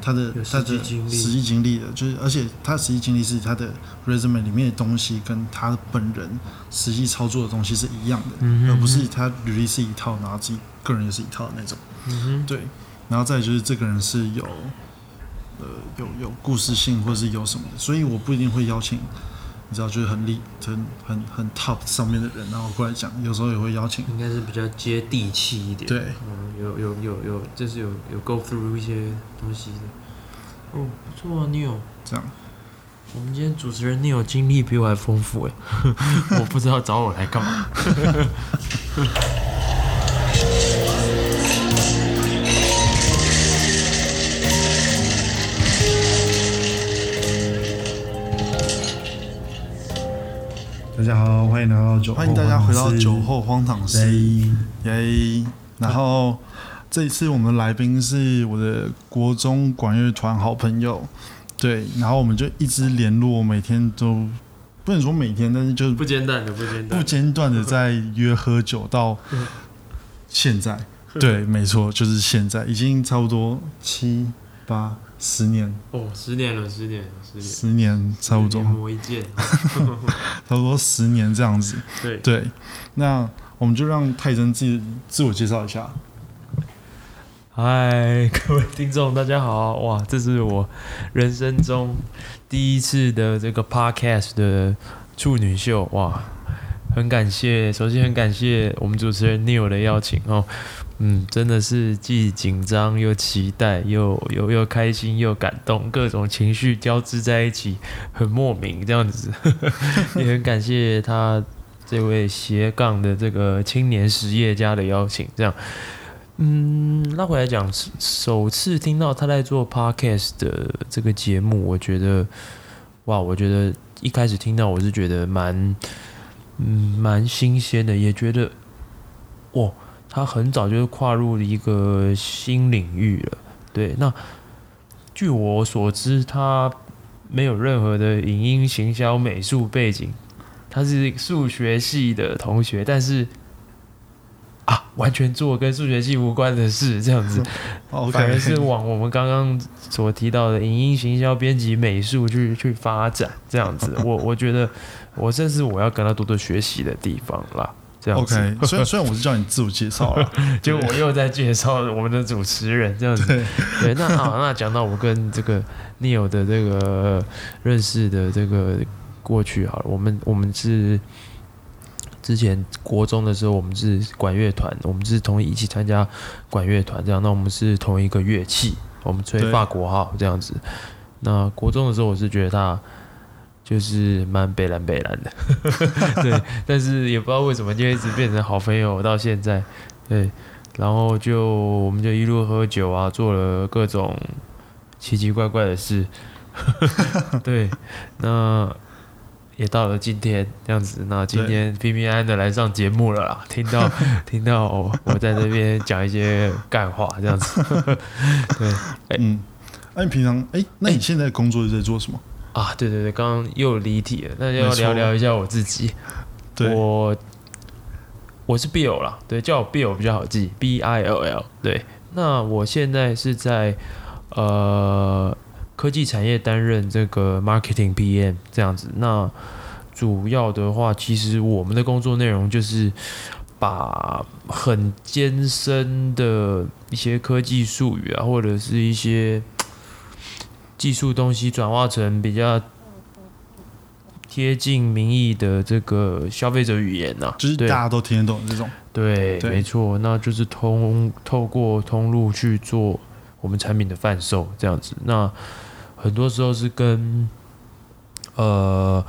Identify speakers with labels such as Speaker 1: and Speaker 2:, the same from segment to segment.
Speaker 1: 他的他的实际经历的，就是而且他实际经历是他的 resume 里面的东西跟他本人实际操作的东西是一样的，
Speaker 2: 嗯哼
Speaker 1: 而不是他履历是一套，然后自己个人也是一套的那种。
Speaker 2: 嗯哼，
Speaker 1: 对，然后再就是这个人是有呃有有故事性或是有什么的，所以我不一定会邀请。你知道，就是很厉、很很很 top 上面的人，然后过来讲，有时候也会邀请。
Speaker 2: 应该是比较接地气一点。
Speaker 1: 对，
Speaker 2: 嗯，有有有有，就是有有 go through 一些东西的。哦，不错啊，Neil。
Speaker 1: 这样，
Speaker 2: 我们今天主持人 Neil 经历比我还丰富哎，我不知道找我来干嘛。
Speaker 3: 大家好，欢迎来到酒后
Speaker 1: 欢迎大家回到酒后荒唐室，
Speaker 3: 耶。
Speaker 1: 耶！然后这一次我们的来宾是我的国中管乐团好朋友，对，然后我们就一直联络，每天都不能说每天，但是就是
Speaker 2: 不间断的，不间断
Speaker 1: 不。间断的在约喝酒到现在，对，没错，就是现在，已经差不多七八十年，
Speaker 2: 哦，十年了，十年了，十年。
Speaker 1: 十年差不多
Speaker 2: 一，磨一剑。
Speaker 1: 差不多十年这样子。
Speaker 2: 对，
Speaker 1: 对，那我们就让泰森自自我介绍一下。
Speaker 2: 嗨，各位听众，大家好！哇，这是我人生中第一次的这个 podcast 的处女秀，哇，很感谢，首先很感谢我们主持人 Neil 的邀请哦，嗯，真的是既紧张又期待，又又又开心又感动，各种情绪交织在一起，很莫名这样子，也很感谢他这位斜杠的这个青年实业家的邀请，这样。嗯，拉回来讲，首次听到他在做 podcast 的这个节目，我觉得，哇，我觉得一开始听到我是觉得蛮，嗯，蛮新鲜的，也觉得，哇，他很早就跨入了一个新领域了。对，那据我所知，他没有任何的影音行销美术背景，他是数学系的同学，但是。啊，完全做跟数学系无关的事，这样子，反而
Speaker 1: OK，
Speaker 2: 是往我们刚刚所提到的影音行销、编辑、美术去去发展，这样子。我我觉得，我这是我要跟他多多学习的地方啦。这样子
Speaker 1: OK，虽然虽然我是叫你自我介绍了，
Speaker 2: 就我又在介绍我们的主持人这样子。
Speaker 1: 对
Speaker 2: 对，那好，那讲到我跟这个 Neil 的这个认识的这个过去好了，我们我们是之前国中的时候，我们是管乐团，我们是同一起参加管乐团这样，那我们是同一个乐器，我们吹法国号这样子。那国中的时候，我是觉得他就是蛮北蓝北蓝的，对，但是也不知道为什么就一直变成好朋友到现在，对，然后就我们就一路喝酒啊，做了各种奇奇怪怪的事，对，那也到了今天这样子，那今天平平安安的来上节目了啦，听到 听到我我在这边讲一些干话这样子，对
Speaker 1: 嗯，那、你平常哎、那你现在工作是在做什么？
Speaker 2: 啊，对对对，刚刚又离题了，那就要聊聊一下我自己。
Speaker 1: 对，
Speaker 2: 我我是 Bill 啦，对，叫我 Bill 比较好记，B I L L。对，那我现在是在呃科技产业担任这个 marketing PM 这样子。那主要的话，其实我们的工作内容就是把很艰深的一些科技术语啊，或者是一些技术东西转化成比较贴近民意的这个消费者语言呐、
Speaker 1: 就是大家都听得懂这种。
Speaker 2: 对，
Speaker 1: 对
Speaker 2: 没错，那就是通透过通路去做我们产品的贩售这样子。那很多时候是跟呃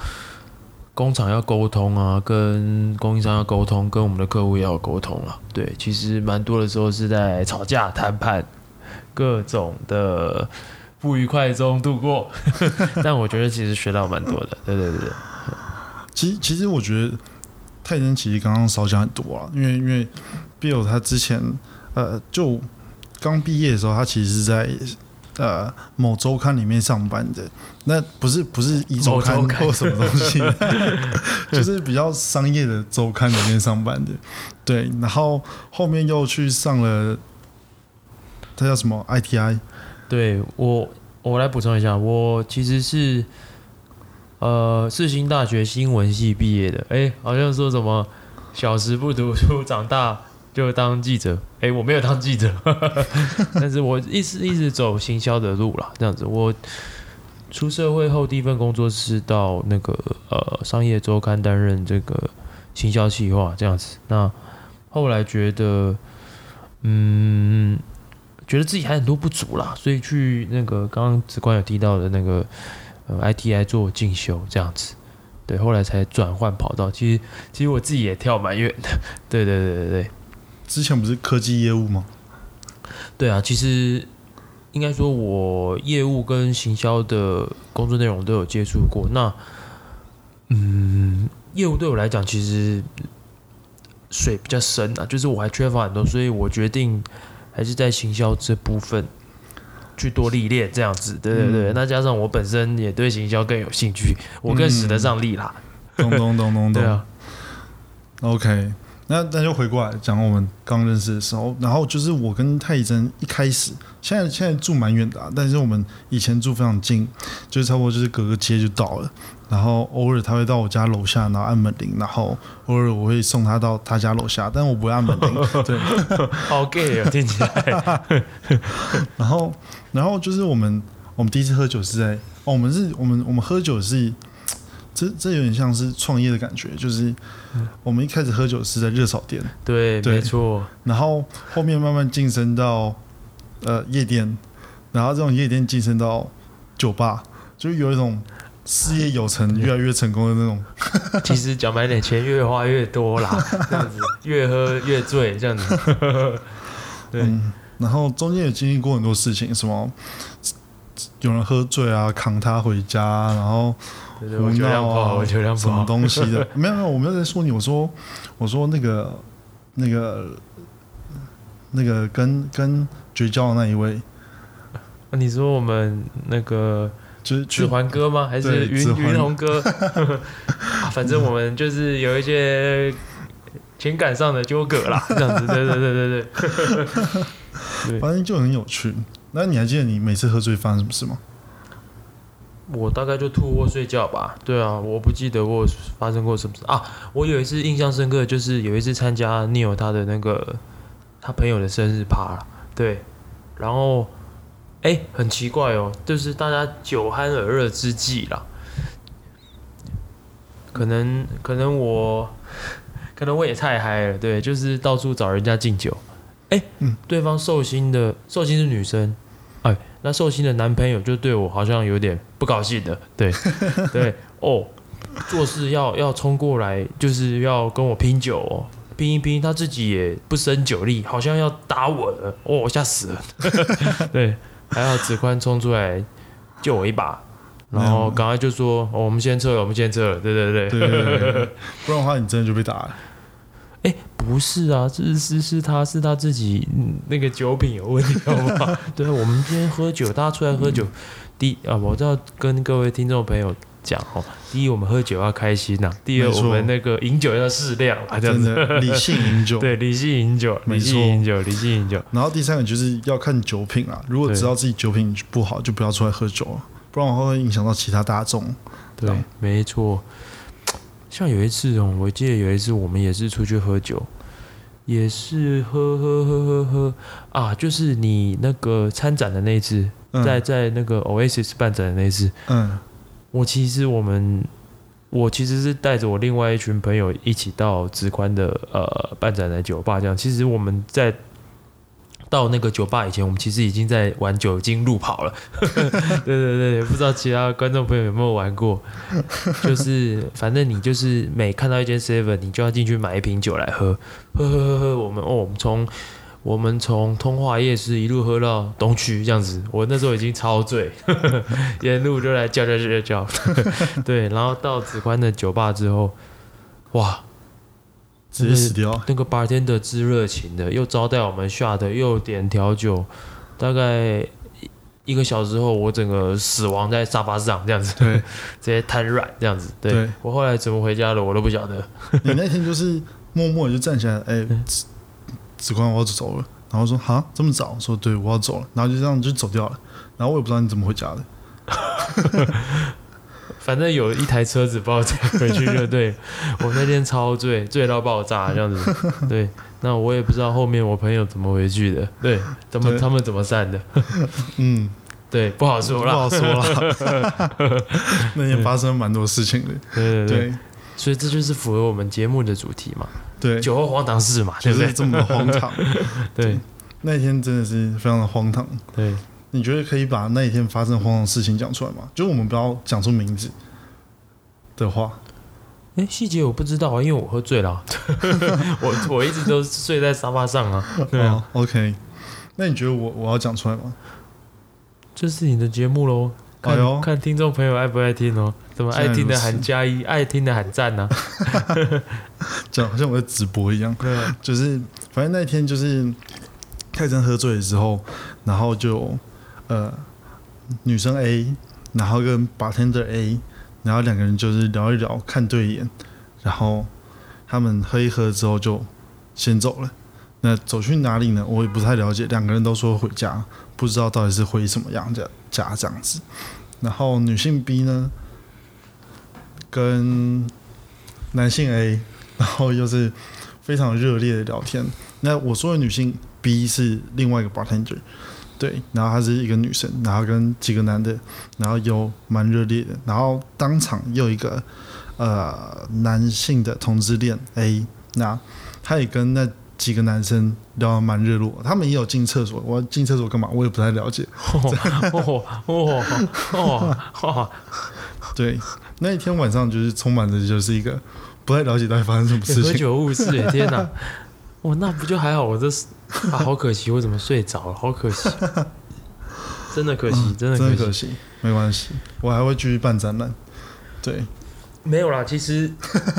Speaker 2: 工厂要沟通啊，跟供应商要沟通，跟我们的客户也要沟通啊。对，其实蛮多的时候是在吵架、谈判，各种的不愉快中度过。但我觉得其实学到蛮多的。对对对对，
Speaker 1: 其实其实我觉得泰森其实刚刚少讲很多啊，因为因为 Bill 他之前呃就刚毕业的时候，他其实是在呃某周刊里面上班的，那不是不是一周刊
Speaker 2: 某周刊
Speaker 1: 或什么东西，就是比较商业的周刊里面上班的，对，然后后面又去上了他叫什么 ITI。
Speaker 2: 对我，我来补充一下，我其实是呃世新大学新闻系毕业的。哎，好像说什么小时不读书，长大就当记者。哎，我没有当记者，但是我一直一直走行销的路啦。这样子，我出社会后第一份工作是到那个呃商业周刊担任这个行销企划这样子。那后来觉得，嗯。觉得自己还很多不足啦，所以去那个刚刚子官有提到的那个呃 ITI 做进修这样子，对，后来才转换跑道。其实其实我自己也跳蛮远的，对对对对对。
Speaker 1: 之前不是科技业务吗？
Speaker 2: 对啊，其实应该说我业务跟行销的工作内容都有接触过。那嗯，业务对我来讲其实水比较深啊，就是我还缺乏很多，所以我决定。还是在行销这部分去多历练，这样子，对对对。那加上我本身也对行销更有兴趣，我更使得上力啦。
Speaker 1: 咚咚咚咚咚。
Speaker 2: 对啊。
Speaker 1: OK，那那就回过来讲我们刚认识的时候，然后就是我跟太乙真一开始，现在现在住蛮远的，但是我们以前住非常近，就是差不多就是隔个街就到了。然后偶尔他会到我家楼下，然后按门铃，然后偶尔我会送他到他家楼下，但我不会按门铃。对，
Speaker 2: 好 gay 啊，听起来。
Speaker 1: 然后，然后就是我们我们第一次喝酒是在，哦，我们是我们我们喝酒是，这这有点像是创业的感觉，就是我们一开始喝酒是在热炒店，
Speaker 2: 对，没错。
Speaker 1: 然后后面慢慢晋升到呃夜店，然后这种夜店晋升到酒吧，就有一种。事业有成，越来越成功的那种。
Speaker 2: 其实讲白点，钱越花越多啦，这样子，越喝越醉，这样子。对。
Speaker 1: 然后中间也经历过很多事情，什么有人喝醉啊，扛他回家，然后
Speaker 2: 胡闹啊，
Speaker 1: 什么东西的？没有没有，我没有在说你，我说我说那个那个那个跟跟绝交的那一位。
Speaker 2: 你说我们那个。
Speaker 1: 就是
Speaker 2: 指环哥吗？还是云云龙哥？反正我们就是有一些情感上的纠葛啦，这样子。对对对对
Speaker 1: 对。反正就很有趣。那你还记得你每次喝醉发生什么事吗？
Speaker 2: 我大概就吐或睡觉吧。对啊，我不记得我发生过什么事啊。我有一次印象深刻，就是有一次参加 Neil 他的那个他朋友的生日趴了对，然后。哎，很奇怪哦，就是大家酒酣耳热之际啦，可能可能我可能我也太嗨了，对，就是到处找人家敬酒。哎，嗯，对方寿星的寿星是女生，哎，那寿星的男朋友就对我好像有点不高兴的，对 对哦，做事要要冲过来，就是要跟我拼酒哦，拼一拼，他自己也不胜酒力，好像要打我了，哦，吓死了，对。还好子宽冲出来救我一把，然后赶快就说：“我们先撤了，我们先撤了。”对对
Speaker 1: 对，不然的话你真的就被打了。
Speaker 2: 哎，不是啊，是是是，他是他自己那个酒品有问题，好不好？对，我们今天喝酒，大家出来喝酒，第啊，我知道跟各位听众朋友。讲哦，第一我们喝酒要开心呐，第二我们那个饮酒要适量啊，这样子
Speaker 1: 理性饮酒，
Speaker 2: 对，理性饮酒，理性饮酒，理性饮酒。
Speaker 1: 然后第三个就是要看酒品啊，如果知道自己酒品不好，就不要出来喝酒了，不然会影响到其他大众。
Speaker 2: 对，没错。像有一次哦，我记得有一次我们也是出去喝酒，也是喝喝喝喝喝啊，就是你那个参展的那一次，在在那个 Oasis 办展的那一次，嗯。我其实我们，我其实是带着我另外一群朋友一起到直宽的呃办展的酒吧，这样。其实我们在到那个酒吧以前，我们其实已经在玩酒精路跑了。对对对，不知道其他观众朋友有没有玩过？就是反正你就是每看到一间 seven，你就要进去买一瓶酒来喝，喝喝喝喝。我们哦，我们从。我们从通化夜市一路喝到东区，这样子，我那时候已经超醉，沿路就来叫叫叫叫，对，然后到子宽的酒吧之后，哇，
Speaker 1: 直接死掉。
Speaker 2: 那个白天的之热情的，又招待我们下的，又点调酒，大概一个小时后，我整个死亡在沙发上，这样子，
Speaker 1: 对，直
Speaker 2: 接瘫软这样子。对我后来怎么回家的，我都不晓得。
Speaker 1: 你那天就是默默就站起来，哎。子宽，我要走了。然后说：“哈，这么早？”说：“对，我要走了。”然后就这样就走掉了。然后我也不知道你怎么回家的。
Speaker 2: 反正有一台车子把我载回去就对。我那天超醉，醉到爆炸这样子。对，那我也不知道后面我朋友怎么回去的。对，怎么他们怎么散的？
Speaker 1: 嗯，
Speaker 2: 对，不好说了不。
Speaker 1: 好说了。那天发生蛮多事情的。
Speaker 2: 对对对，所以这就是符合我们节目的主题嘛，
Speaker 1: 对，
Speaker 2: 酒后荒唐事嘛，对不对？
Speaker 1: 就是这么的荒唐。
Speaker 2: 对
Speaker 1: 那天真的是非常的荒唐。
Speaker 2: 对，
Speaker 1: 你觉得可以把那一天发生的荒唐事情讲出来吗？就是我们不要讲出名字的话。
Speaker 2: 哎，细节我不知道啊，因为我喝醉了啊、我我一直都睡在沙发上啊。对啊，
Speaker 1: 哦，OK。那你觉得我我要讲出来吗？
Speaker 2: 这是你的节目喽。看、
Speaker 1: 哎呦
Speaker 2: 看听众朋友爱不爱听哦，怎么爱听的喊加一，爱听的喊赞呢、
Speaker 1: 讲好像我在直播一样。
Speaker 2: 对啊，
Speaker 1: 就是反正那天就是泰森喝醉的时候，然后就呃女生 A，然后跟 bartender A，然后两个人就是聊一聊，看对眼，然后他们喝一喝之后就先走了。那走去哪里呢？我也不太了解。两个人都说回家，不知道到底是回什么样的家这样子。然后女性 B 呢，跟男性 A，然后又是非常热烈的聊天。那我说的女性 B 是另外一个 bartender，对，然后她是一个女生，然后跟几个男的，然后有蛮热烈的，然后当场又一个呃男性的同志恋 A，那他也跟那几个男生聊得蛮热络，他们也有进厕所，我进厕所干嘛？我也不太了解。
Speaker 2: 哦哦哦哦，
Speaker 1: 对，那一天晚上就是充满着就是一个不太了解到底发生什么事
Speaker 2: 喝
Speaker 1: 情。
Speaker 2: 酒误事耶！天哪，哇，那不就还好？我这是啊，好可惜，我怎么睡着了？好可惜，真的可惜，真的可惜。
Speaker 1: 真的可惜，没关系，我还会继续办展览。对，
Speaker 2: 没有啦，其实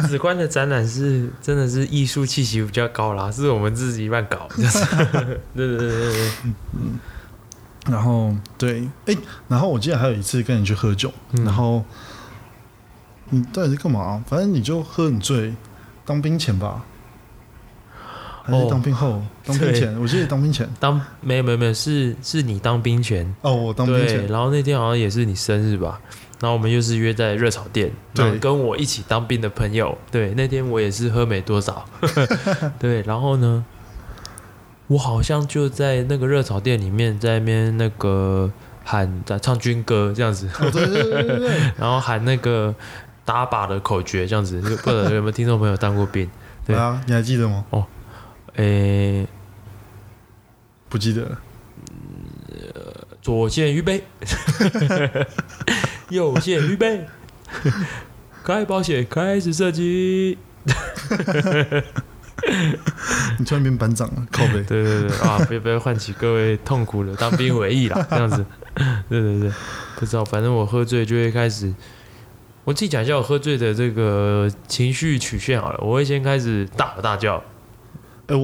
Speaker 2: 紫观的展览是真的是艺术气息比较高啦，是我们自己乱搞，就是对对对对对，
Speaker 1: 然后对，哎、然后我记得还有一次跟你去喝酒，
Speaker 2: 嗯
Speaker 1: 然后你到底是干嘛？反正你就喝很醉，当兵前吧，还是
Speaker 2: 哦。
Speaker 1: 当兵后？当兵前，我记得当兵前。
Speaker 2: 当没有没有没有，是是你当兵前，
Speaker 1: 哦，我当兵，前，
Speaker 2: 然后那天好像也是你生日吧，然后我们又是约在热炒店，
Speaker 1: 对。
Speaker 2: 跟我一起当兵的朋友，对，那天我也是喝没多少，对，然后呢，我好像就在那个热炒店里面，在那边那个喊在唱军歌这样子，
Speaker 1: 哦，对对对对对，
Speaker 2: 然后喊那个打靶的口诀这样子，不知道有没有听众朋友当过兵？对。
Speaker 1: 啊，你还记得吗？
Speaker 2: 诶，
Speaker 1: 不记得了。
Speaker 2: 左线预备，右线预备，开保险，开始射击。
Speaker 1: 你突然变班长了，靠背。
Speaker 2: 对对对啊！不要不要唤起各位痛苦的当兵回忆啦，这样子。对对对，不知道，反正我喝醉就会开始。我自己讲一下我喝醉的这个情绪曲线好了，我会先开始大吼大叫，
Speaker 1: 哎，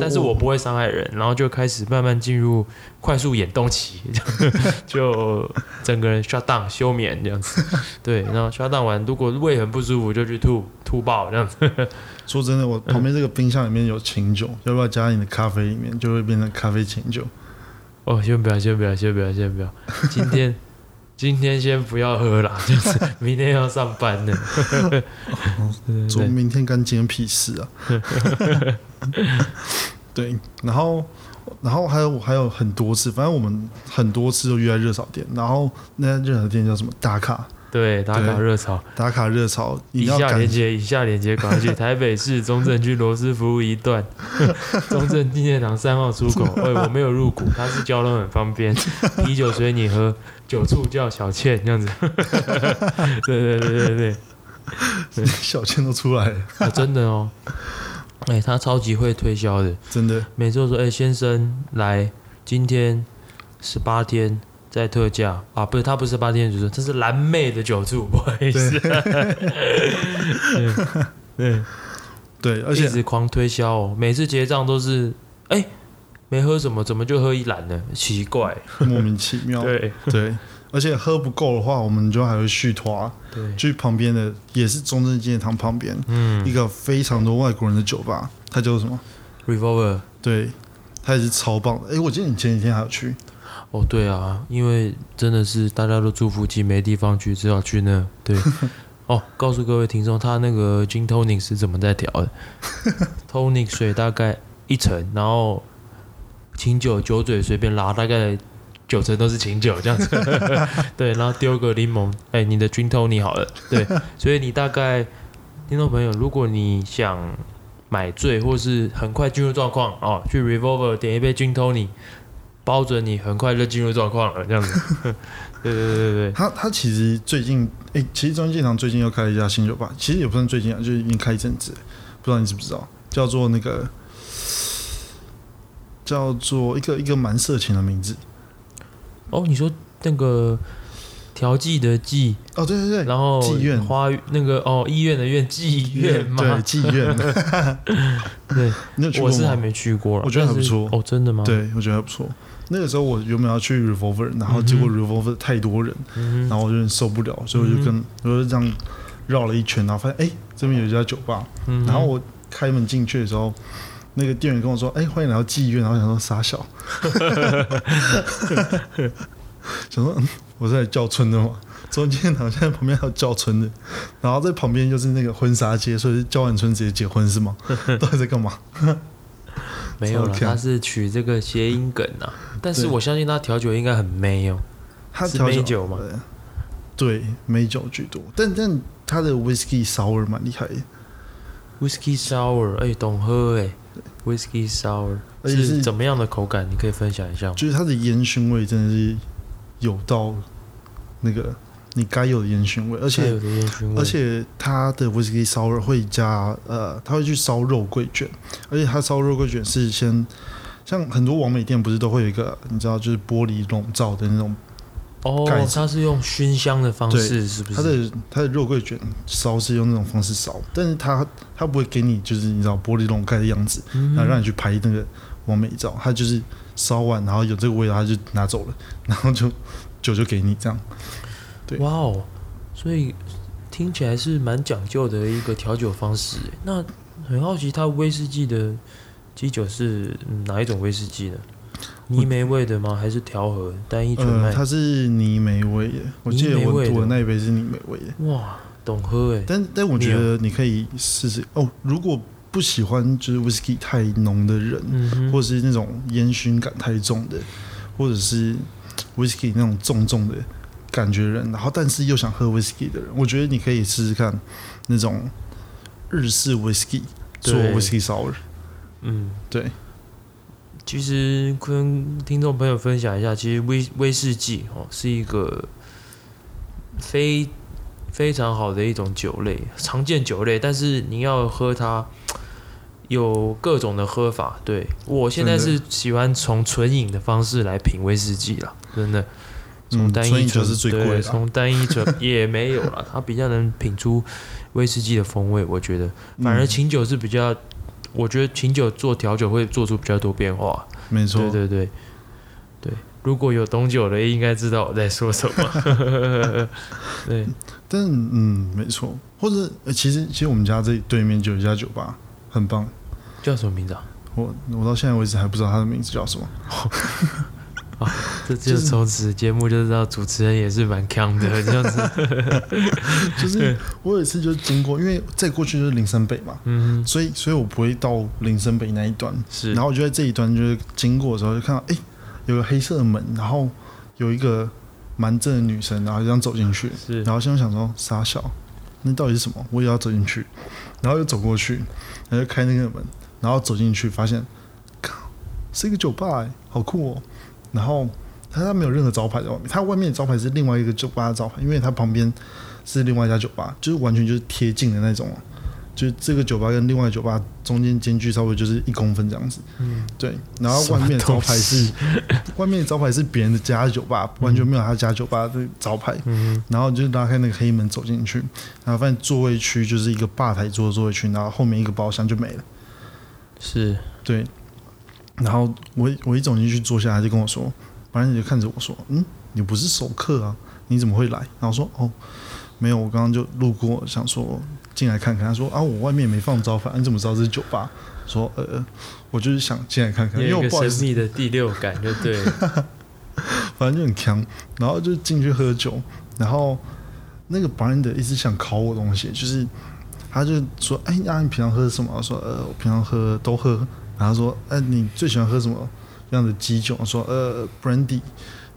Speaker 2: 但是我不会伤害人，然后就开始慢慢进入快速眼动期，就整个人 shut down 休眠这样子。对，然后 shut down 完，如果胃很不舒服就去吐吐爆这样子。
Speaker 1: 说真的，我旁边这个冰箱里面有清酒，要不要加你的咖啡里面，就会变成咖啡清酒。
Speaker 2: 哦，先不要，先不要，先不要，先不要。今天今天先不要喝啦，就是明天要上班呢。对对
Speaker 1: 说
Speaker 2: 对，
Speaker 1: 明天干今天屁事啊！对，然后然后还有还有很多次，反正我们很多次都约在热炒店，然后那家热炒店叫什么打卡
Speaker 2: 对打卡
Speaker 1: 对
Speaker 2: 热潮，
Speaker 1: 打卡热潮，
Speaker 2: 以下连接，以下连接，赶快去 台北市中正区罗斯福路一段。中正纪念堂三号出口。哎，我没有入股，它是交通很方便，啤酒随你喝，酒醋叫小倩这样子。对对对对对，
Speaker 1: 小倩都出来了，
Speaker 2: 啊、真的哦。哎、他超级会推销的，
Speaker 1: 真的。
Speaker 2: 每次都说：“哎、先生，来，今天十八天在特价啊，不是，它不是八天的酒醋，这是蓝妹的酒醋，不好意思。对，
Speaker 1: 对，而
Speaker 2: 一
Speaker 1: 且
Speaker 2: 直狂推销哦，每次结账都是，哎、没喝什么，怎么就喝一篮呢？奇怪。
Speaker 1: 莫名其妙，
Speaker 2: 对
Speaker 1: 对，而且喝不够的话，我们就还会续团，
Speaker 2: 对，
Speaker 1: 去旁边的也是中正纪念堂旁边嗯一
Speaker 2: 嗯
Speaker 1: 个非常多外国人的酒吧，它叫做什么
Speaker 2: ？，Revolver，
Speaker 1: 对，它也是超棒的。哎，我记得你前几天还有去，
Speaker 2: 哦，对啊，因为真的是大家都住附近，没地方去，只好去那。对，哦，告诉各位听众，他那个 gin tonic 是怎么在调的？tonic 水大概一层，然后清酒酒嘴随便拉，大概九成都是清酒这样子。对，然后丢个柠檬，哎，你的 gin tonic 好了。对，所以你大概听众朋友，如果你想买醉或是很快进入状况哦，去 Revolver 点一杯 gin tonic。包准你很快就进入状况了，这样子。对对对对对。
Speaker 1: 他他其实最近，哎，其实中建堂最近又开了一家新酒吧，其实也不算最近啊，就是已经开一阵子，不知道你知不知道，叫做那个叫做一个一个蛮色情的名字。
Speaker 2: 哦，你说那个调剂的剂？
Speaker 1: 哦，对对对。
Speaker 2: 然后
Speaker 1: 妓院
Speaker 2: 花那个哦，医院的院妓院嘛？
Speaker 1: 对，妓院。
Speaker 2: 对，我是还没去过，
Speaker 1: 我觉得还不错。
Speaker 2: 哦，真的吗？
Speaker 1: 对，我觉得还不错。那个时候我原本要去 Revolver，然后结果 Revolver 太多人，然后我有点受不了，所以我就跟我就这样绕了一圈，然后发现哎，这边有一家酒吧，然后我开门进去的时候，那个店员跟我说：“哎，欢迎来到妓院。”然后想说傻小，想说我是来叫春的嘛，中间好像旁边还有叫春的，然后在旁边就是那个婚纱街，所以叫完春直接结婚是吗？到底在干嘛？
Speaker 2: 没有了，他是取这个谐音梗啊。但是我相信他调酒应该很美哦。
Speaker 1: 他
Speaker 2: 是美酒吗？
Speaker 1: 对，美酒居多。但但他的 whisky sour 蛮厉害的。
Speaker 2: whisky sour，哎，懂喝哎。whisky sour 是怎么样的口感？你可以分享一下吗。
Speaker 1: 就是它的烟熏味真的是有到那个。你该有的烟熏味，而且而且它的 whisky sour 会加呃，它会去烧肉桂卷，而且它烧肉桂卷是先像很多完美店不是都会有一个你知道就是玻璃笼罩的那种
Speaker 2: 哦，它是用熏香的方式，是不是？
Speaker 1: 它的它的肉桂卷烧是用那种方式烧，但是它它不会给你就是你知道玻璃笼盖的样子，然后让你去拍那个完美照，它就是烧完然后有这个味道，它就拿走了，然后就酒就给你这样。
Speaker 2: 哇哦，所以听起来是蛮讲究的一个调酒方式。那很好奇，它威士忌的基酒是哪一种威士忌呢？泥煤味的吗？还是调和单一纯麦？
Speaker 1: 它是泥煤味的。我记得我我那一杯是泥煤味的。
Speaker 2: 哇，懂喝哎！
Speaker 1: 但但我觉得你可以试试哦。如果不喜欢就是威士忌太浓的人，或者是那种烟熏感太重的，或者是威士忌那种重重的。感觉人，然后但是又想喝 whisky 的人，我觉得你可以试试看那种日式 whisky 做 whisky sour。
Speaker 2: 嗯，
Speaker 1: 对。
Speaker 2: 其实跟听众朋友分享一下，其实威威士忌哦是一个非非常好的一种酒类，常见酒类，但是你要喝它有各种的喝法。对我现在是喜欢从纯饮的方式来品威士忌了，真的。从单一醇
Speaker 1: 是最贵，
Speaker 2: 从单一者也没有了，它比较能品出威士忌的风味。我觉得，反而琴酒是比较，我觉得琴酒做调酒会做出比较多变化。
Speaker 1: 没错，
Speaker 2: 对对对对。如果有懂酒的，应该知道我在说什么。对，
Speaker 1: 但嗯，没错。或者，其实其实我们家这对面就有一家酒吧，很棒。
Speaker 2: 叫什么名字啊？
Speaker 1: 我我到现在为止还不知道它的名字叫什么。
Speaker 2: 啊，这就从此节目就知道主持人也是蛮强的这样子。
Speaker 1: 就是我有一次就是经过，因为再过去就是林森北嘛，嗯，所以所以我不会到林森北那一段，
Speaker 2: 是。
Speaker 1: 然后我就在这一端就是经过的时候就看到，哎，有个黑色的门，然后有一个蛮正的女生，然后这样走进去，
Speaker 2: 是。
Speaker 1: 然后现在想说傻笑，那到底是什么？我也要走进去，然后又走过去，然后就开那个门，然后走进去发现，靠，是一个酒吧，哎，好酷哦。然后他他没有任何招牌在外面，他外面的招牌是另外一个酒吧的招牌，因为他旁边是另外一家酒吧，就是完全就是贴近的那种，就是这个酒吧跟另外酒吧中间间距稍微就是一公分这样子。嗯，对。然后外面的招牌是 外面的招牌是别人的家酒吧，完全没有他家酒吧的招牌。嗯。然后就拉开那个黑门走进去，然后发现座位区就是一个吧台桌的座位区，然后后面一个包厢就没了。
Speaker 2: 是，
Speaker 1: 对。然后我我一走进去坐下他就跟我说，反正就看着我说，嗯，你不是熟客啊，你怎么会来？然后说，哦，没有，我刚刚就路过，想说进来看看。他说啊，我外面没放招牌，你怎么知道这是酒吧？说呃，我就是想进来看看，因为我
Speaker 2: 神秘的第六感就对。
Speaker 1: 反正就很强，然后就进去喝酒，然后那个 bartender 一直想考我东西，就是他就说：“哎，那你平常喝什么？”我说：“呃，我平常喝都喝。”然后说：“哎，你最喜欢喝什么样的鸡酒？”说：“呃，brandy。”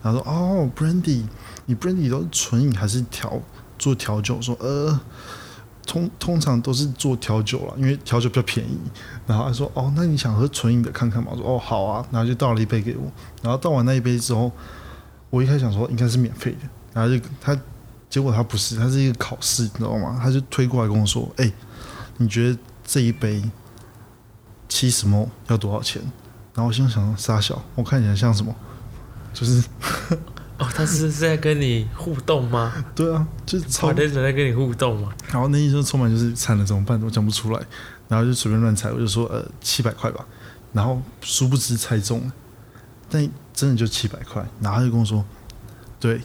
Speaker 1: 然后说：“哦，brandy，你 brandy 都是纯饮还是调做调酒？”说：“呃。”通通常都是做调酒了，因为调酒比较便宜。然后他说：“哦，那你想喝纯饮的看看吗？”我说：“哦，好啊。”然后就倒了一杯给我。然后倒完那一杯之后，我一开始想说应该是免费的，然后就他结果他不是，他是一个考试，你知道吗？他就推过来跟我说：“哎，你觉得这一杯七十毛要多少钱？”然后我心想：“傻小，我看起来像什么？就是
Speaker 2: 哦，他是是在跟你互动吗？
Speaker 1: 对啊，就是超
Speaker 2: 好认真在跟你互动嘛？
Speaker 1: 然后那医生充满就是惨了怎么办？我讲不出来，然后就随便乱猜，我就说呃七百块吧，然后殊不知猜中了，但真的就七百块，然后他就跟我说，对，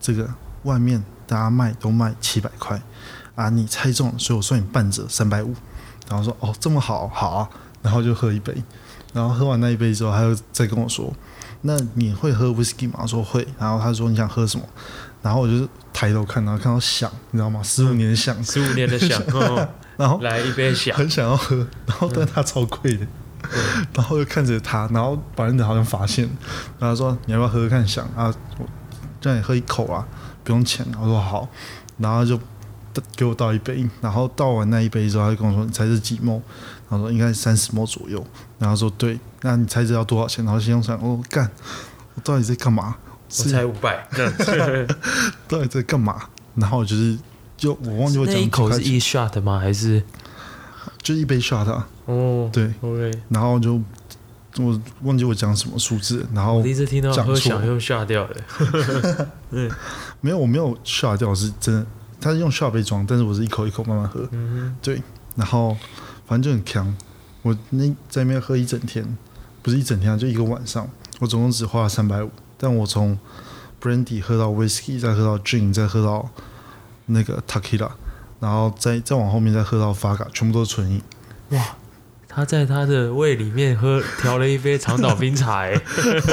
Speaker 1: 这个外面大家卖都卖七百块啊，你猜中了，所以我算你半折三百五，然后说哦这么好，好啊，然后就喝一杯，然后喝完那一杯之后，他又再跟我说，那你会喝 whisky 吗？我说会，然后他说你想喝什么？然后我就抬头看，然后看到响，你知道吗？十五年的响，
Speaker 2: 十五年的想 哦，
Speaker 1: 然后
Speaker 2: 来一杯想，
Speaker 1: 很想要喝，然后但它超贵的，然后就看着他，然后保人的好像发现，然后说你要不要喝喝看想啊？我叫你喝一口啊，不用钱。我说好，然后就给我倒一杯，然后倒完那一杯之后，他就跟我说你猜是几毛？然后说应该三十毛左右，然后说对，那你猜这要多少钱？然后心中想哦干，我到底在干嘛？
Speaker 2: 我才五百，
Speaker 1: 到底在干嘛？然后就是就我忘记我
Speaker 2: 那
Speaker 1: 讲
Speaker 2: 一口是一 shot 吗？还是
Speaker 1: 就一杯 shot 啊，
Speaker 2: 哦？
Speaker 1: 对
Speaker 2: ，，OK。
Speaker 1: 然后就我忘记我讲什么数字，然后
Speaker 2: 一次听到喝想用下掉的，
Speaker 1: 没有我没有 shot 掉，是真的，他是用 shot 杯装，但是我是一口一口慢慢喝，
Speaker 2: 嗯
Speaker 1: 对，然后反正就很强，我那在那边喝一整天，不是一整天啊，就一个晚上，我总共只花了三百五，但我从 brandy 喝到 whisky，再喝到 gin，再喝到那个 t a k i l a 然后再再往后面再喝到 f a g a 全部都是纯饮。
Speaker 2: 哇，他在他的胃里面喝调了一杯长岛冰茶，哎，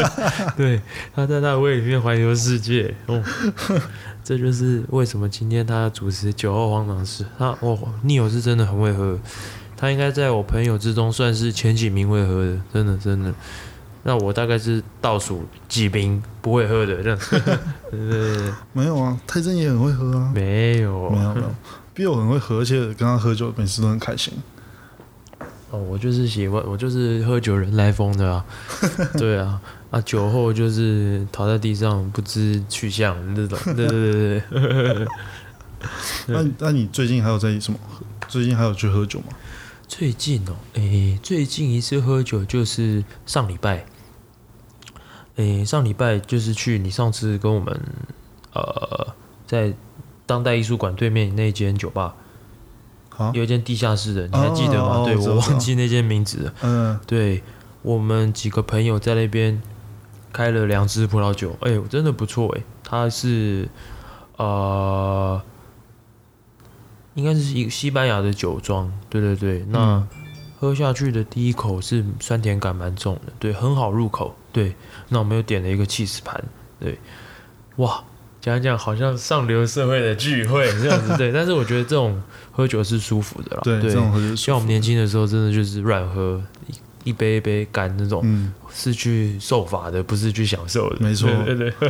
Speaker 2: 对，他在他的胃里面环游世界，哦，这就是为什么今天他主持酒后荒唐事。他哦，逆友是真的很会喝，他应该在我朋友之中算是前几名会喝的，真的真的。那我大概是倒数几名不会喝的，这样。对对对对，
Speaker 1: 没有啊，泰森也很会喝啊，
Speaker 2: 没有
Speaker 1: 没有没有，Bill 很会喝，而且跟他喝酒每次都很开心。
Speaker 2: 哦，我就是喜欢，我就是喝酒人来疯的啊，对啊，啊，酒后就是躺在地上不知去向那种，对对对对。
Speaker 1: 那那你最近还有在什么？最近还有去喝酒吗？
Speaker 2: 最近哦，诶，最近一次喝酒就是上礼拜，诶，上礼拜就是去你上次跟我们呃在当代艺术馆对面那间酒吧，
Speaker 1: 啊，
Speaker 2: 有一间地下室的，你还记得吗？对我
Speaker 1: 我
Speaker 2: 忘记那间名字了。
Speaker 1: 嗯，
Speaker 2: 对我们几个朋友在那边开了两支葡萄酒，哎、真的不错哎，它是呃，应该是一个西班牙的酒庄，对对对，那、
Speaker 1: 嗯
Speaker 2: 喝下去的第一口是酸甜感蛮重的，对，很好入口，对，那我们又点了一个 cheese 盘，对，哇。讲一讲好像上流社会的聚会这样子，对，但是我觉得这种喝酒是舒服的啦，
Speaker 1: 对，这种喝酒
Speaker 2: 像我们年轻的时候，真的就是乱喝，一一杯一杯干那种，
Speaker 1: 嗯，
Speaker 2: 是去受罚的，不是去享受的。
Speaker 1: 没错
Speaker 2: 对对对，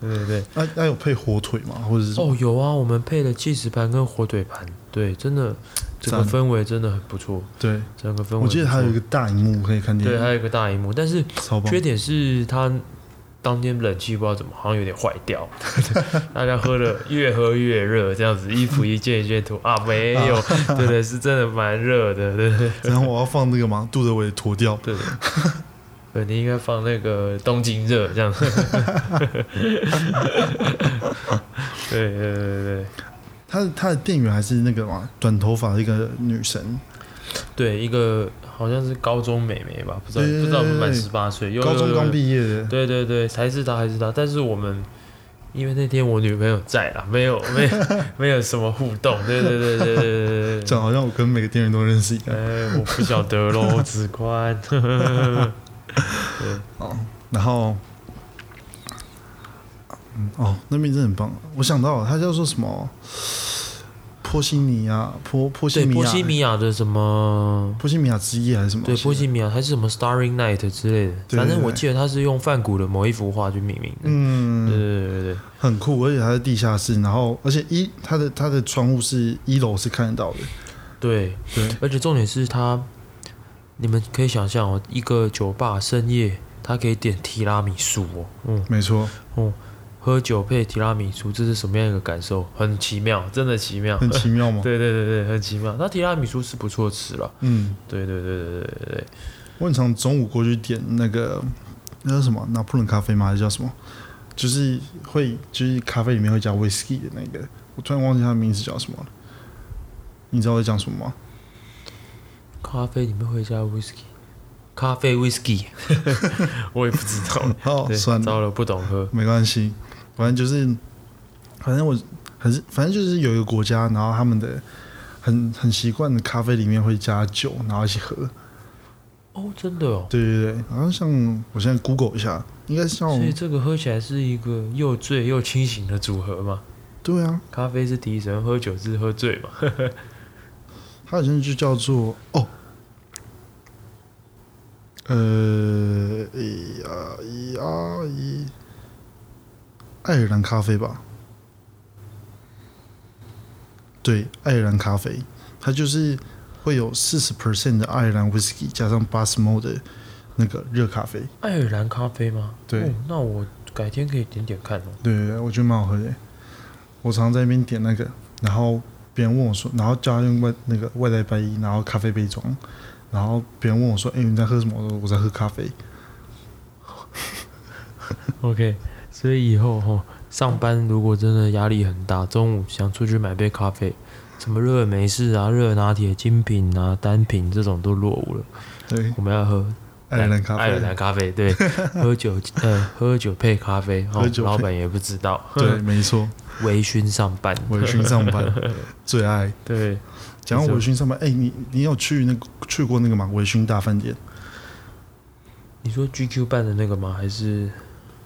Speaker 2: 对对 对。
Speaker 1: 那那有配火腿吗？或者是
Speaker 2: 哦，有啊，我们配了气死盘跟火腿盘，对，真的整个氛围真的很不错，
Speaker 1: 对，
Speaker 2: 整个氛围。
Speaker 1: 我记得还有一个大荧幕可以看电
Speaker 2: 对，
Speaker 1: 影，
Speaker 2: 还有一个大荧幕，但是缺。点是它当天冷气不知道怎么，好像有点坏掉，大家喝了越喝越热，这样子衣服一件一件脱啊，没有，对对，是真的蛮热的，对对。
Speaker 1: 然后我要放那个吗？杜德伟脱掉。
Speaker 2: 对的，对，你应该放那个东京热这样。对对对对
Speaker 1: 他的他的店员还是那个嘛，短头发的一个女神，
Speaker 2: 对，一个好像是高中美眉吧，不知道、不知道不
Speaker 1: 满
Speaker 2: 十八岁，
Speaker 1: 高中刚毕业的。
Speaker 2: 对对对，还是她还是她，但是我们因为那天我女朋友在啊，没有没有 没有什么互动。对对对对对对，
Speaker 1: 这好像我跟每个店员都认识一样。
Speaker 2: 哎、我不晓得喽，只宽。
Speaker 1: 对，哦，然后。哦，那边真的很棒。我想到了，他叫做什么？波西米亚，波波西
Speaker 2: 对，
Speaker 1: 米亚，
Speaker 2: 波西米亚的什么？
Speaker 1: 波西米亚之夜还是什么？
Speaker 2: 对，波西米亚还是什么 Starring Night 之类的，
Speaker 1: 对
Speaker 2: 反正我记得它是用梵谷的某一幅画去命名的。
Speaker 1: 嗯，
Speaker 2: 对对对对对，
Speaker 1: 很酷，而且它是地下室，然后而且一它的它的窗户是一楼是看得到的，
Speaker 2: 对，
Speaker 1: 对，
Speaker 2: 而且重点是它，你们可以想象哦，一个酒吧深夜，它可以点提拉米苏哦，嗯，
Speaker 1: 没错，
Speaker 2: 喝酒配提拉米苏，这是什么样一个感受？很奇妙，真的奇妙。
Speaker 1: 很奇妙吗？
Speaker 2: 对对对对，很奇妙。那提拉米苏是不错吃了。
Speaker 1: 嗯，
Speaker 2: 对对对对对对对，
Speaker 1: 我很常中午过去点那个那叫什么拿破仑咖啡吗？还是叫什么？就是会就是咖啡里面会加威士忌的那个，我突然忘记它的名字叫什么了。你知道我在讲什么吗？
Speaker 2: 咖啡里面会加 whisky，咖啡 whisky，我也不知道。
Speaker 1: 哦，
Speaker 2: 对，
Speaker 1: 算了，
Speaker 2: 糟了，不懂喝。
Speaker 1: 没关系，反正就是，反正我很是反正就是有一个国家，然后他们的很很习惯的咖啡里面会加酒，然后一起喝。
Speaker 2: 哦，真的哦。
Speaker 1: 对对对，好像像我现在 Google 一下，应该像
Speaker 2: 所以这个喝起来是一个又醉又清醒的组合嘛？
Speaker 1: 对啊，
Speaker 2: 咖啡是提神，喝酒是喝醉嘛？
Speaker 1: 它好像就叫做哦，呃，一啊一啊一，爱尔兰咖啡吧？对，爱尔兰咖啡，它就是会有四十 percent 的爱尔兰 whisky 加上八十 ml 的那个热咖啡。
Speaker 2: 爱尔兰咖啡吗？
Speaker 1: 对
Speaker 2: 哦那我改天可以点点看哦。
Speaker 1: 对对对，我觉得蛮好喝的。我常常在那边点那个，然后别人问我说，然后叫他用外那个外带杯，然后咖啡杯装，然后别人问我说：“哎、你在喝什么？”我说：“我在喝咖啡。
Speaker 2: OK，所以以后哈上班如果真的压力很大，中午想出去买杯咖啡，什么热美式啊、热拿铁、精品啊、单品这种都落伍了。”
Speaker 1: 对，
Speaker 2: 我们要喝
Speaker 1: 爱尔兰咖啡。
Speaker 2: 爱尔兰咖啡，对，喝酒呃喝酒配咖啡，老板也不知道，
Speaker 1: 对，没错，
Speaker 2: 微醺上班，
Speaker 1: 微醺上班 最爱。
Speaker 2: 对，
Speaker 1: 讲到微醺上班，哎、你你有去那个去过那个吗？微醺大饭店
Speaker 2: 你说 GQ 办的那个吗？还是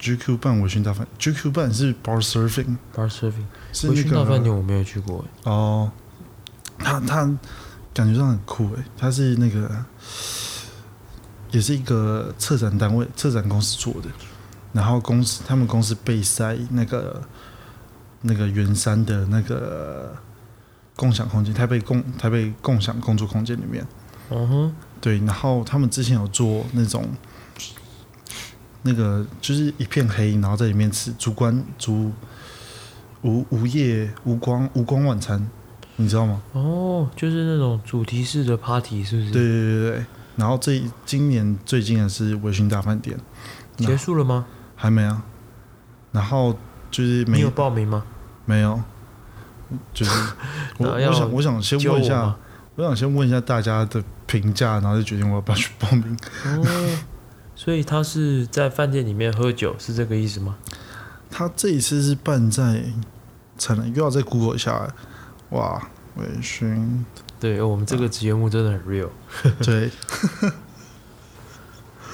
Speaker 1: ，GQ 办微醺大饭，GQ 办是 bar
Speaker 2: surfing，Bar Serving？
Speaker 1: 是那
Speaker 2: 微醺大饭
Speaker 1: 个
Speaker 2: 店我没有去过，
Speaker 1: 哦，他他感觉上很酷哎，他是那个也是一个策展单位、策展公司做的，然后公司他们公司被塞那个那个圆山的那个共享空间，台北共台北共享工作空间里面，
Speaker 2: 嗯哼，
Speaker 1: 对，然后他们之前有做那种。那个就是一片黑，然后在里面吃烛光烛无无夜无光无光晚餐，你知道吗？
Speaker 2: 哦，就是那种主题式的 party 是不是？
Speaker 1: 对，对对对。然后这今年最近的是微醺大饭店，
Speaker 2: 结束了吗？
Speaker 1: 还没啊。然后就是没
Speaker 2: 你有报名吗？
Speaker 1: 没有，就是 我我想我想先问一下
Speaker 2: 吗，
Speaker 1: 我想先问一下大家的评价，然后就决定我要不要去报名。
Speaker 2: 哦，所以他是在饭店里面喝酒，是这个意思吗？
Speaker 1: 他这一次是办在，才能又要再 Google 一下，哇，微醺
Speaker 2: 对，我们这个节目真的很 real，
Speaker 1: 对，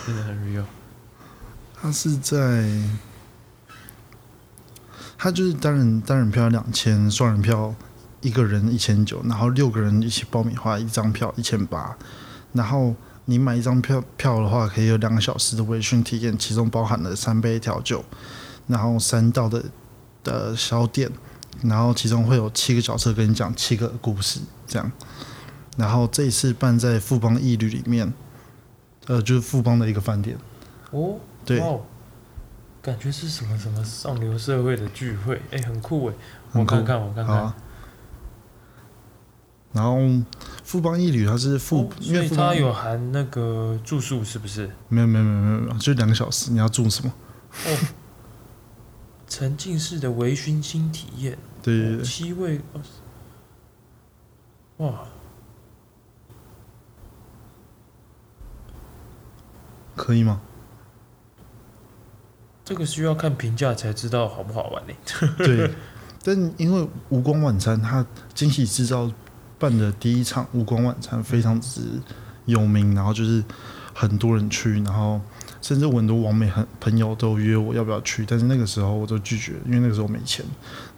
Speaker 2: 真的很 real。
Speaker 1: 他是在，他就是单人单人票两千，双人票一个人一千九，然后六个人一起爆米花，一张票一千八，然后你买一张票票的话，可以有两个小时的微醺体验，其中包含了三杯调酒，然后三道的的小点，然后其中会有七个角色跟你讲七个故事，这样。然后这一次办在富邦艺旅里面，呃，就是富邦的一个饭店，
Speaker 2: 哦，
Speaker 1: 对
Speaker 2: 哦感觉是什么什么上流社会的聚会，哎、很酷哎，我看看，我看看。
Speaker 1: 然后富邦一旅它是富，
Speaker 2: 哦
Speaker 1: 因为
Speaker 2: 它有含那个住宿是不是？
Speaker 1: 没有没有没有没有没有，就两个小时，你要住什么？
Speaker 2: 沉浸式的微醺新体验，哦
Speaker 1: 对对对，
Speaker 2: 七位，哇，
Speaker 1: 可以吗？
Speaker 2: 这个需要看评价才知道好不好玩呢。
Speaker 1: 对，但因为无光晚餐，它惊喜制造办的第一场无光晚餐非常之有名，然后就是很多人去，然后甚至很多网美很朋友都约我要不要去，但是那个时候我都拒绝，因为那个时候没钱。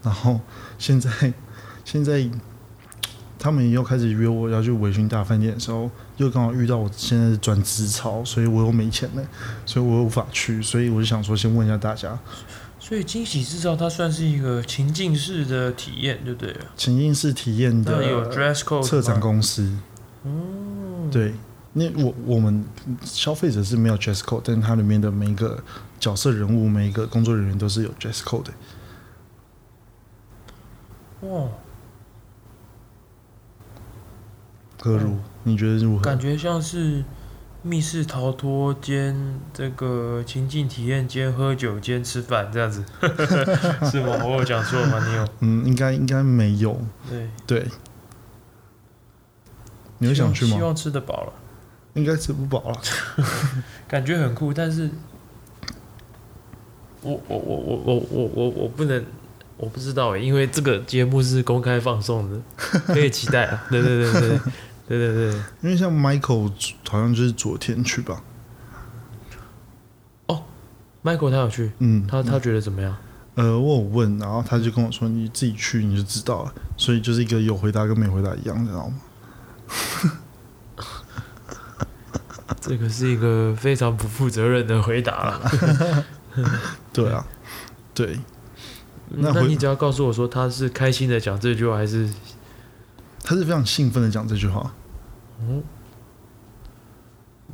Speaker 1: 然后现在 现在他们又开始约我要去维勋大饭店的时候，又刚好遇到我现在转职潮，所以我又没钱了，所以我又无法去，所以我就想说先问一下大家，
Speaker 2: 所以惊喜制造它算是一个情境式的体验，对不对了？
Speaker 1: 情境式体验
Speaker 2: 的有
Speaker 1: 的
Speaker 2: dress code
Speaker 1: 策展公司，
Speaker 2: 哦，
Speaker 1: 对，那我我们消费者是没有 dress code，但是它里面的每一个角色人物、每一个工作人员都是有 dress code 的。
Speaker 2: 哇，
Speaker 1: 何如？你觉得如何？
Speaker 2: 感觉像是密室逃脱兼这个情境体验兼喝酒兼吃饭这样子，是吗？我有讲错吗？你有？
Speaker 1: 嗯，应该应该没有。
Speaker 2: 对，
Speaker 1: 对，你会想去吗？
Speaker 2: 希望吃得饱了，
Speaker 1: 应该吃不饱了。
Speaker 2: 感觉很酷，但是我我我我我我我我不能。我不知道诶，因为这个节目是公开放送的，可以期待啊！对对对对对对对对，
Speaker 1: 因为像 Michael 好像就是昨天去吧。
Speaker 2: 哦 Michael 他有去，
Speaker 1: 嗯，
Speaker 2: 他他觉得怎么样？
Speaker 1: 呃，我有问，然后他就跟我说：“你自己去你就知道了。”所以就是一个有回答跟没回答一样，你知道吗？
Speaker 2: 这个是一个非常不负责任的回答了。
Speaker 1: 对啊，对，那
Speaker 2: 那你只要告诉我说他是开心的讲这句话，还是
Speaker 1: 他是非常兴奋的讲这句话。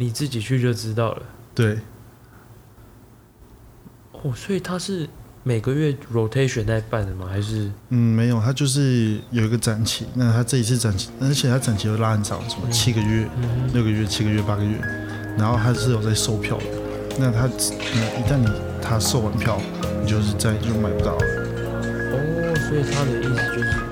Speaker 2: 你自己去就知道了。
Speaker 1: 对，
Speaker 2: 哦，所以他是每个月 rotation 在办的吗？还是
Speaker 1: 嗯，没有，他就是有一个展期。那他这一次展期，而且他展期又拉很长，什么七个月、六个月、七个月、八个月，然后他是有在售票的。那他嗯，一旦你他售完票，你就是再就买不到了。
Speaker 2: 哦，所以他的意思就是